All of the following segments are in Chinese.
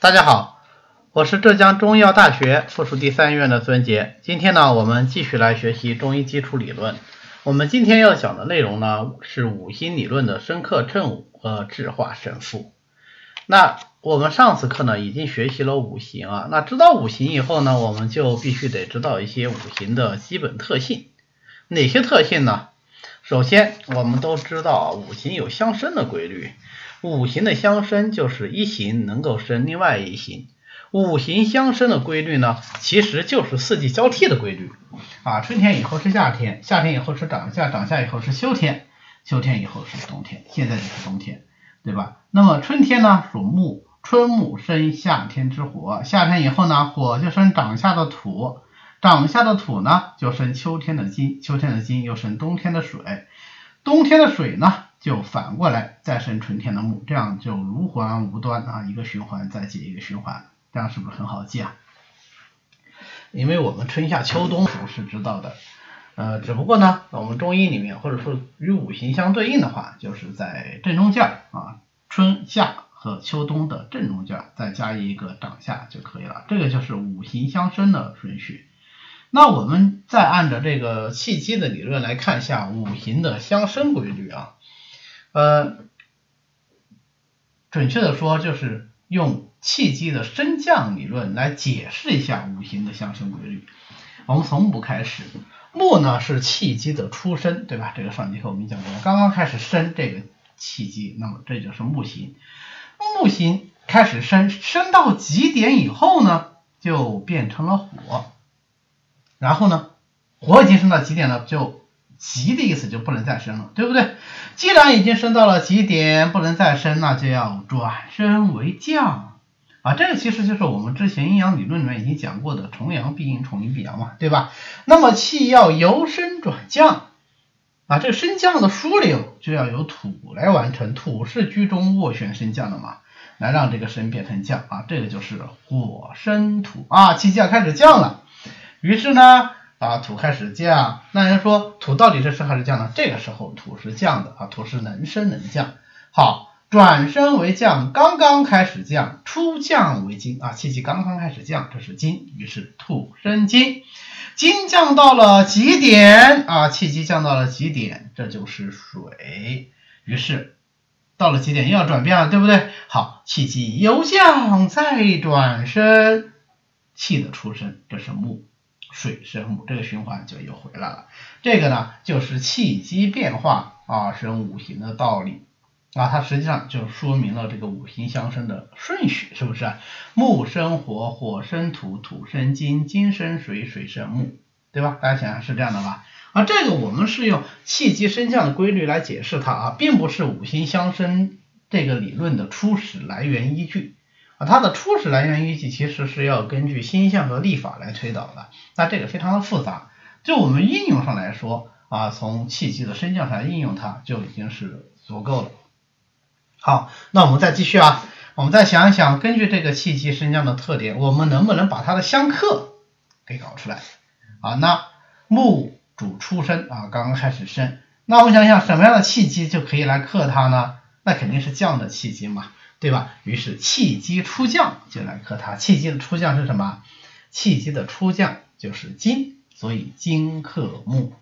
大家好，我是浙江中医药大学附属第三医院的孙杰。今天呢，我们继续来学习中医基础理论。我们今天要讲的内容呢，是五行理论的深刻正午和质化神赋。那我们上次课呢，已经学习了五行啊。那知道五行以后呢，我们就必须得知道一些五行的基本特性。哪些特性呢？首先，我们都知道五行有相生的规律。五行的相生就是一行能够生另外一行，五行相生的规律呢，其实就是四季交替的规律啊。春天以后是夏天，夏天以后是长夏，长夏以后是秋天，秋天以后是冬天，现在就是冬天，对吧？那么春天呢属木，春木生夏天之火，夏天以后呢火就生长夏的土，长夏的土呢就生秋天的金，秋天的金又生冬天的水，冬天的水呢？就反过来再生春天的木，这样就如环无端啊，一个循环再接一个循环，这样是不是很好记啊？因为我们春夏秋冬都是知道的，呃，只不过呢，我们中医里面或者说与五行相对应的话，就是在正中间啊，春夏和秋冬的正中间再加一个长夏就可以了，这个就是五行相生的顺序。那我们再按照这个气机的理论来看一下五行的相生规律啊。呃，准确的说，就是用气机的升降理论来解释一下五行的相生规律。我们从木开始，木呢是气机的出生，对吧？这个上节课我们讲过，刚刚开始生这个气机，那么这就是木行。木行开始生，生到极点以后呢，就变成了火。然后呢，火已经升到极点了，就。极的意思就不能再升了，对不对？既然已经升到了极点，不能再升，那就要转升为降啊。这个其实就是我们之前阴阳理论里面已经讲过的重阳必阴，重阴必阳嘛，对吧？那么气要由升转降啊，这个升降的枢纽就要由土来完成，土是居中斡旋升降的嘛，来让这个升变成降啊，这个就是火生土啊，气机要开始降了，于是呢。啊，土开始降，那人说土到底是升还是降呢？这个时候土是降的啊，土是能升能降。好，转升为降，刚刚开始降，初降为金啊，气机刚刚开始降，这是金，于是土生金，金降到了极点啊，气机降到了极点，这就是水，于是到了极点又要转变了，对不对？好，气机由降再转升，气的出生，这是木。水生木，这个循环就又回来了。这个呢，就是气机变化啊生五行的道理啊，它实际上就说明了这个五行相生的顺序，是不是？木生火，火生土，土生金，金生水，水生木，对吧？大家想想是这样的吧？啊，这个我们是用气机升降的规律来解释它啊，并不是五行相生这个理论的初始来源依据。啊，它的初始来源依据其实是要根据星象和历法来推导的，那这个非常的复杂。就我们应用上来说啊，从气机的升降上应用它就已经是足够了。好，那我们再继续啊，我们再想一想，根据这个气机升降的特点，我们能不能把它的相克给搞出来？啊，那木主出生啊，刚刚开始生，那我们想想什么样的气机就可以来克它呢？那肯定是降的气机嘛。对吧？于是气机出降就来克它。气机的出降是什么？气机的出降就是金，所以金克木。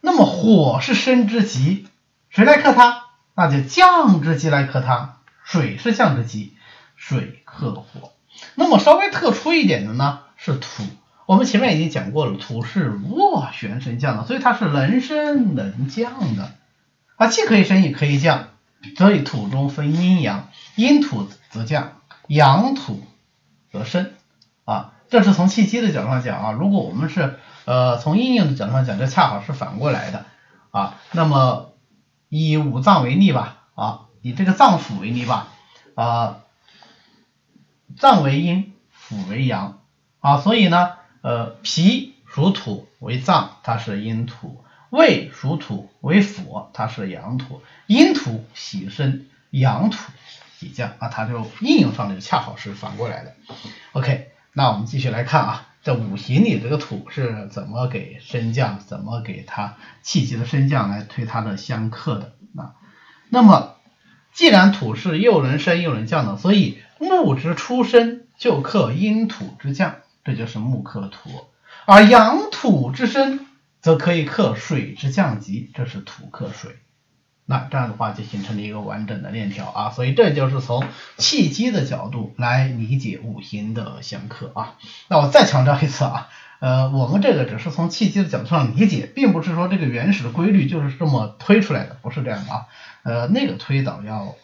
那么火是生之极，谁来克它？那就降之极来克它。水是降之极，水克火。那么稍微特殊一点的呢是土。我们前面已经讲过了，土是斡旋升降的，所以它是能升能降的啊，既可以升也可以降。所以土中分阴阳，阴土则降，阳土则升啊。这是从气机的角度上讲啊。如果我们是呃从应用的角度上讲，这恰好是反过来的啊。那么以五脏为例吧啊，以这个脏腑为例吧啊，脏为阴，腑为阳啊。所以呢呃脾属土为脏，它是阴土。胃属土为腑，它是阳土，阴土喜升，阳土喜降啊，它就应用上就恰好是反过来的。OK，那我们继续来看啊，这五行里这个土是怎么给升降，怎么给它气机的升降来推它的相克的啊？那么既然土是又能升又能降的，所以木之出生就克阴土之降，这就是木克土；而阳土之生则可以克水之降级，这是土克水。那这样的话就形成了一个完整的链条啊，所以这就是从气机的角度来理解五行的相克啊。那我再强调一次啊，呃，我们这个只是从气机的角度上理解，并不是说这个原始的规律就是这么推出来的，不是这样的啊。呃，那个推导要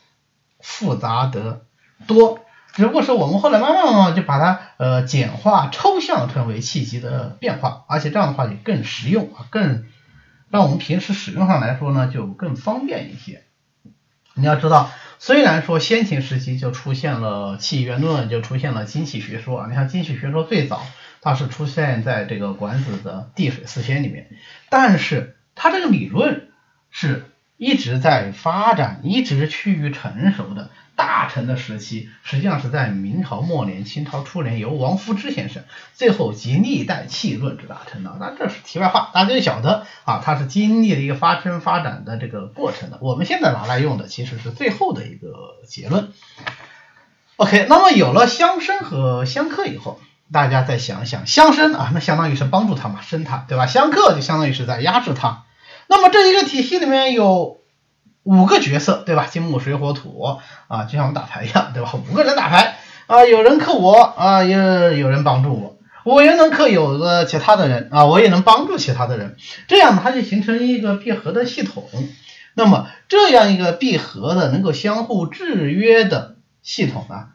复杂得多，只不过是我们后来慢慢慢慢就把它呃简化抽象成为气机的变化，而且这样的话也更实用啊，更。让我们平时使用上来说呢，就更方便一些。你要知道，虽然说先秦时期就出现了气元论，就出现了精气学说啊。你像精气学说最早它是出现在这个管子的地水四仙里面，但是它这个理论是一直在发展，一直趋于成熟的。大成的时期，实际上是在明朝末年、清朝初年，由王夫之先生最后集历代气论之大成的。那这是题外话，大家就晓得啊，它是经历了一个发生发展的这个过程的。我们现在拿来用的其实是最后的一个结论。OK，那么有了相生和相克以后，大家再想想，相生啊，那相当于是帮助它嘛，生它，对吧？相克就相当于是在压制它。那么这一个体系里面有。五个角色对吧？金木水火土啊，就像我们打牌一样对吧？五个人打牌啊，有人克我啊，也有人帮助我，我也能克有的其他的人啊，我也能帮助其他的人，这样它就形成一个闭合的系统。那么这样一个闭合的能够相互制约的系统啊，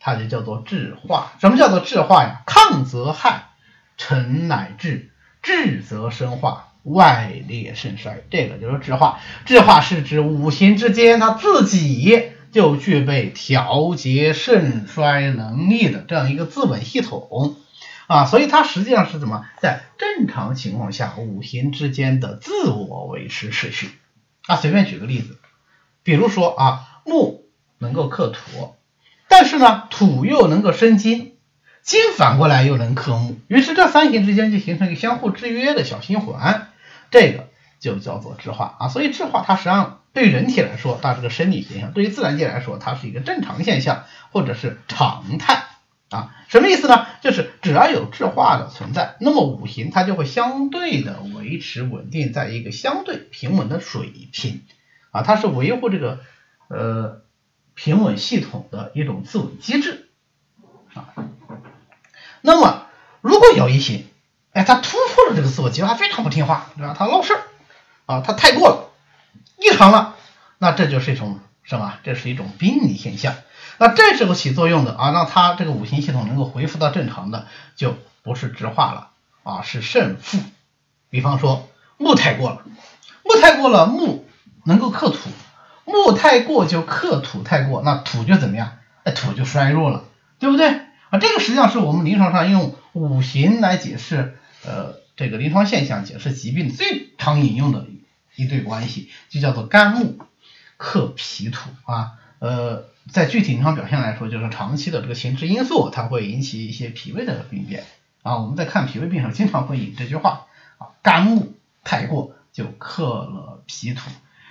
它就叫做制化。什么叫做制化呀？抗则害，成乃治，智则生化。外裂肾衰，这个就是质化。质化是指五行之间它自己就具备调节肾衰能力的这样一个自稳系统啊，所以它实际上是怎么在正常情况下五行之间的自我维持秩序啊？随便举个例子，比如说啊，木能够克土，但是呢，土又能够生金，金反过来又能克木，于是这三行之间就形成一个相互制约的小循环。这个就叫做质化啊，所以质化它实际上对人体来说，它是个生理现象；对于自然界来说，它是一个正常现象或者是常态啊。什么意思呢？就是只要有质化的存在，那么五行它就会相对的维持稳定在一个相对平稳的水平啊，它是维护这个呃平稳系统的一种自我机制啊。那么如果有一些哎，他突破了这个自我计划，非常不听话，对吧？他闹事儿啊，他太过了，异常了，那这就是一种什么？这是一种病理现象。那这时候起作用的啊，让他这个五行系统能够恢复到正常的，就不是直化了啊，是胜负。比方说木太过了，木太过了，木能够克土，木太过就克土太过，那土就怎么样？哎，土就衰弱了，对不对？啊，这个实际上是我们临床上用五行来解释。呃，这个临床现象解释疾病最常引用的一对关系，就叫做肝木克脾土啊。呃，在具体临床表现来说，就是长期的这个情志因素，它会引起一些脾胃的病变啊。我们在看脾胃病上，经常会引这句话啊，肝木太过就克了脾土。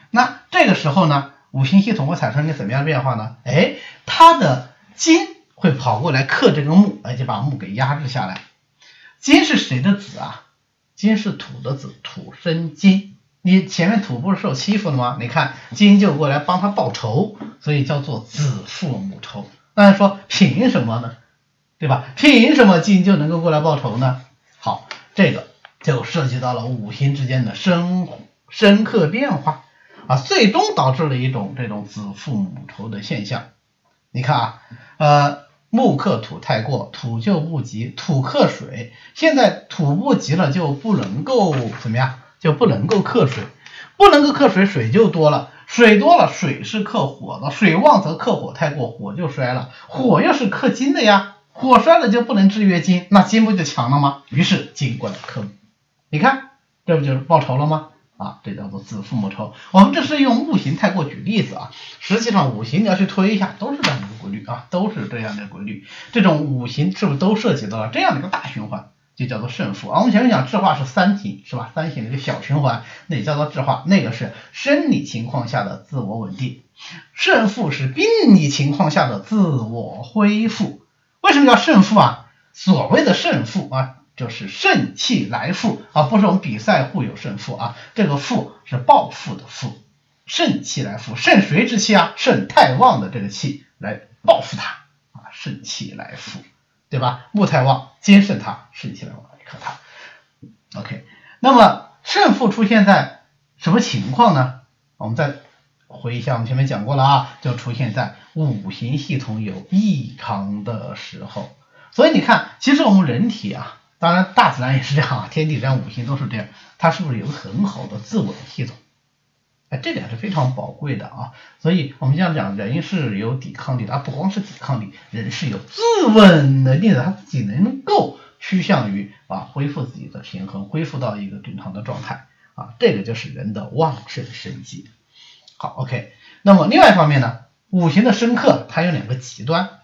那这个时候呢，五行系统会产生一个怎么样的变化呢？哎，它的金会跑过来克这个木，而且把木给压制下来。金是谁的子啊？金是土的子，土生金。你前面土不是受欺负了吗？你看金就过来帮他报仇，所以叫做子父母仇。大家说凭什么呢？对吧？凭什么金就能够过来报仇呢？好，这个就涉及到了五行之间的深深刻变化啊，最终导致了一种这种子父母仇的现象。你看啊，呃。木克土太过，土就不及，土克水，现在土不及了，就不能够怎么样？就不能够克水，不能够克水，水就多了，水多了，水是克火的，水旺则克火太过，火就衰了，火又是克金的呀，火衰了就不能制约金，那金不就强了吗？于是金过来克木，你看这不就是报仇了吗？啊，这叫做子父母仇。我们这是用五行太过举例子啊，实际上五行你要去推一下，都是这样的一个规律啊，都是这样的规律。这种五行是不是都涉及到了这样的一个大循环，就叫做胜负啊？我们前面讲质化是三行是吧？三行的一个小循环，那也叫做质化，那个是生理情况下的自我稳定胜负是病理情况下的自我恢复。为什么叫胜负啊？所谓的胜负啊，就是肾气来复啊，不是我们比赛互有胜负啊，这个复是报复的复，肾气来复，肾谁之气啊？肾太旺的这个气来报复他啊，肾气来复，对吧？木太旺，兼胜他，肾气来旺克他。OK，那么胜负出现在什么情况呢？我们再回忆一下，我们前面讲过了啊，就出现在五行系统有异常的时候。所以你看，其实我们人体啊，当然大自然也是这样啊，天地人五行都是这样，它是不是有很好的自稳系统？哎，这点是非常宝贵的啊。所以我们这样讲，人是有抵抗力的，它不光是抵抗力，人是有自稳能力的，他自己能够趋向于啊恢复自己的平衡，恢复到一个正常的状态。啊，这个就是人的旺盛生机。好，OK。那么另外一方面呢，五行的生克它有两个极端，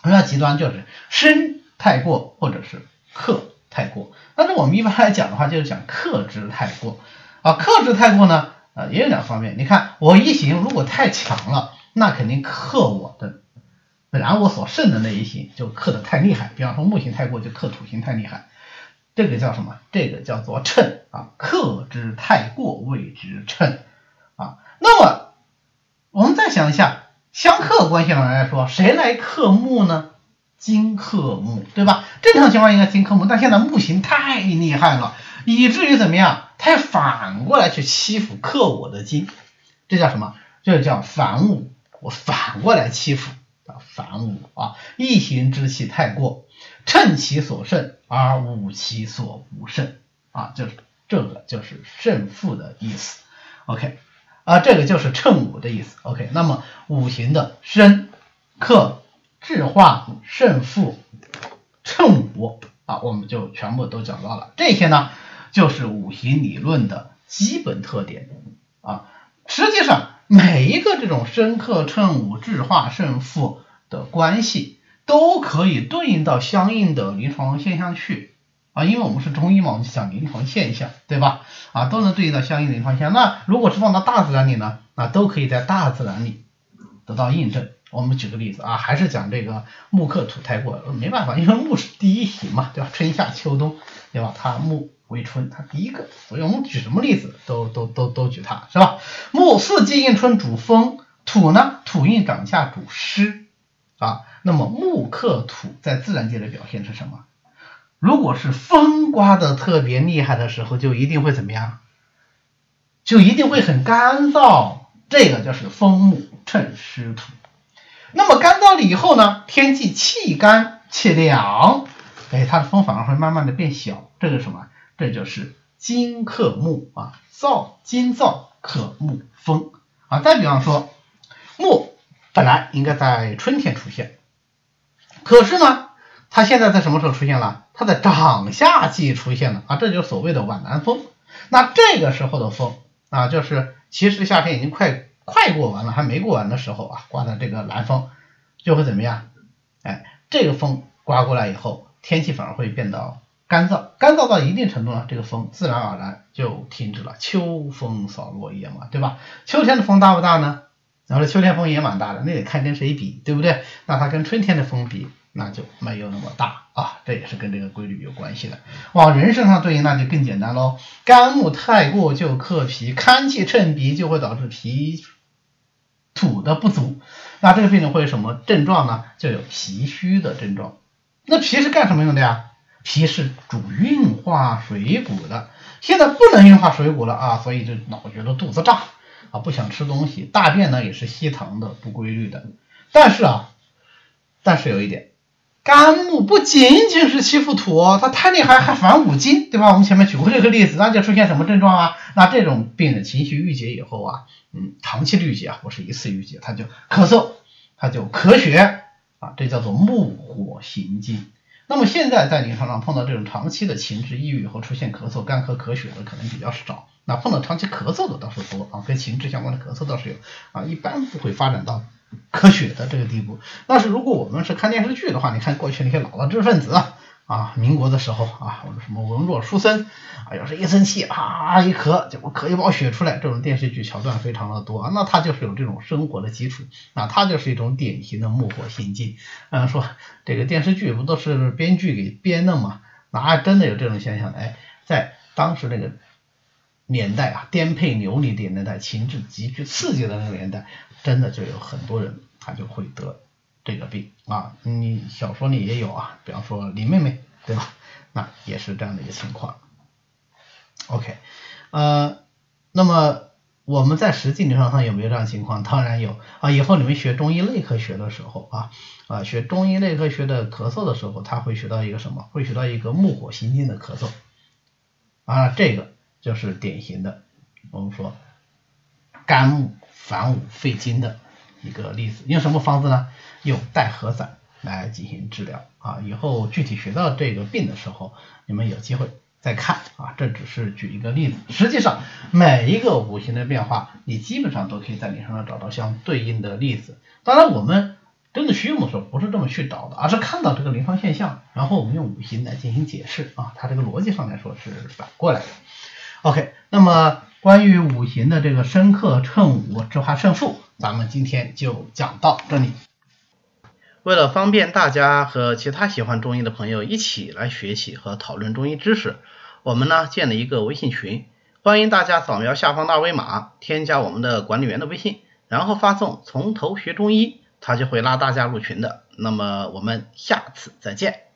什么叫极端？就是生太过或者是克太过。但是我们一般来讲的话，就是讲克之太过。啊，克之太过呢，啊也有两方面。你看我一行如果太强了，那肯定克我的本来我所胜的那一行就克的太厉害。比方说木行太过就克土行太厉害。这个叫什么？这个叫做称啊，克之太过谓之称啊。那么我们再想一下，相克关系上来说，谁来克木呢？金克木，对吧？正常情况应该金克木，但现在木行太厉害了，以至于怎么样？它反过来去欺负克我的金，这叫什么？这叫反武，我反过来欺负啊，反武啊，一行之气太过。趁其所胜而无其所不胜啊，就是这个就是胜负的意思。OK 啊，这个就是称武的意思。OK，那么五行的生、克、制化、胜负、称五啊，我们就全部都讲到了。这些呢，就是五行理论的基本特点啊。实际上，每一个这种生、克、称五、制化、胜负的关系。都可以对应到相应的临床现象去啊，因为我们是中医嘛，我们讲临床现象，对吧？啊，都能对应到相应的临床现象。那如果是放到大自然里呢，那都可以在大自然里得到印证。我们举个例子啊，还是讲这个木克土太过，没办法，因为木是第一行嘛，对吧？春夏秋冬，对吧？它木为春，它第一个，所以我们举什么例子都都都都举它，是吧？木四季应春主风，土呢，土应长夏主湿啊。那么木克土在自然界的表现是什么？如果是风刮的特别厉害的时候，就一定会怎么样？就一定会很干燥，这个就是风木衬湿土。那么干燥了以后呢，天气气干气凉，哎，它的风反而会慢慢的变小，这个什么？这就是金克木啊，燥金燥克木风啊。再比方说，木本来应该在春天出现。可是呢，它现在在什么时候出现了？它在长夏季出现了啊，这就是所谓的晚南风。那这个时候的风啊，就是其实夏天已经快快过完了，还没过完的时候啊，刮的这个南风就会怎么样？哎，这个风刮过来以后，天气反而会变得干燥，干燥到一定程度呢，这个风自然而然就停止了。秋风扫落叶嘛，对吧？秋天的风大不大呢？然后秋天风也蛮大的，那得看跟谁比，对不对？那它跟春天的风比，那就没有那么大啊，这也是跟这个规律有关系的。往人身上对应，那就更简单喽。肝木太过就克脾，肝气趁脾就会导致脾土的不足。那这个病人会有什么症状呢？就有脾虚的症状。那脾是干什么用的呀？脾是主运化水谷的，现在不能运化水谷了啊，所以就老觉得肚子胀。啊，不想吃东西，大便呢也是稀溏的，不规律的。但是啊，但是有一点，肝木不仅仅是欺负土，它太厉害还反五金，对吧？我们前面举过这个例子，那就出现什么症状啊？那这种病人情绪郁结以后啊，嗯，长期郁结啊，不是一次郁结，他就咳嗽，他就咳血啊，这叫做木火行金。那么现在在临床上碰到这种长期的情志抑郁以后出现咳嗽、干咳、咳血的可能比较少。那碰到长期咳嗽的倒是多啊，跟情志相关的咳嗽倒是有啊，一般不会发展到科学的这个地步。但是如果我们是看电视剧的话，你看过去那些老的知识分子啊，民国的时候啊，或者什么文弱书生啊，要是一生气啊一咳，结果咳一包血出来，这种电视剧桥段非常的多，那他就是有这种生活的基础啊，他就是一种典型的木火心境。嗯，说这个电视剧不都是编剧给编的吗？哪真的有这种现象？哎，在当时那个年代啊，颠沛流离的年代，情志极具刺激的那个年代，真的就有很多人他就会得这个病啊。你小说里也有啊，比方说林妹妹，对吧？那也是这样的一个情况。OK，呃，那么我们在实际临床上有没有这样情况？当然有啊。以后你们学中医内科学的时候啊。啊，学中医内科学的咳嗽的时候，他会学到一个什么？会学到一个木火心经的咳嗽啊，这个就是典型的我们说肝木反五肺经的一个例子。用什么方子呢？用带核散来进行治疗啊。以后具体学到这个病的时候，你们有机会再看啊。这只是举一个例子，实际上每一个五行的变化，你基本上都可以在临床上找到相对应的例子。当然我们。真的学的时候不是这么去找的，而是看到这个临床现象，然后我们用五行来进行解释啊，它这个逻辑上来说是反过来的。OK，那么关于五行的这个生克称五制化胜负，咱们今天就讲到这里。为了方便大家和其他喜欢中医的朋友一起来学习和讨论中医知识，我们呢建了一个微信群，欢迎大家扫描下方的二维码，添加我们的管理员的微信，然后发送从头学中医。他就会拉大家入群的，那么我们下次再见。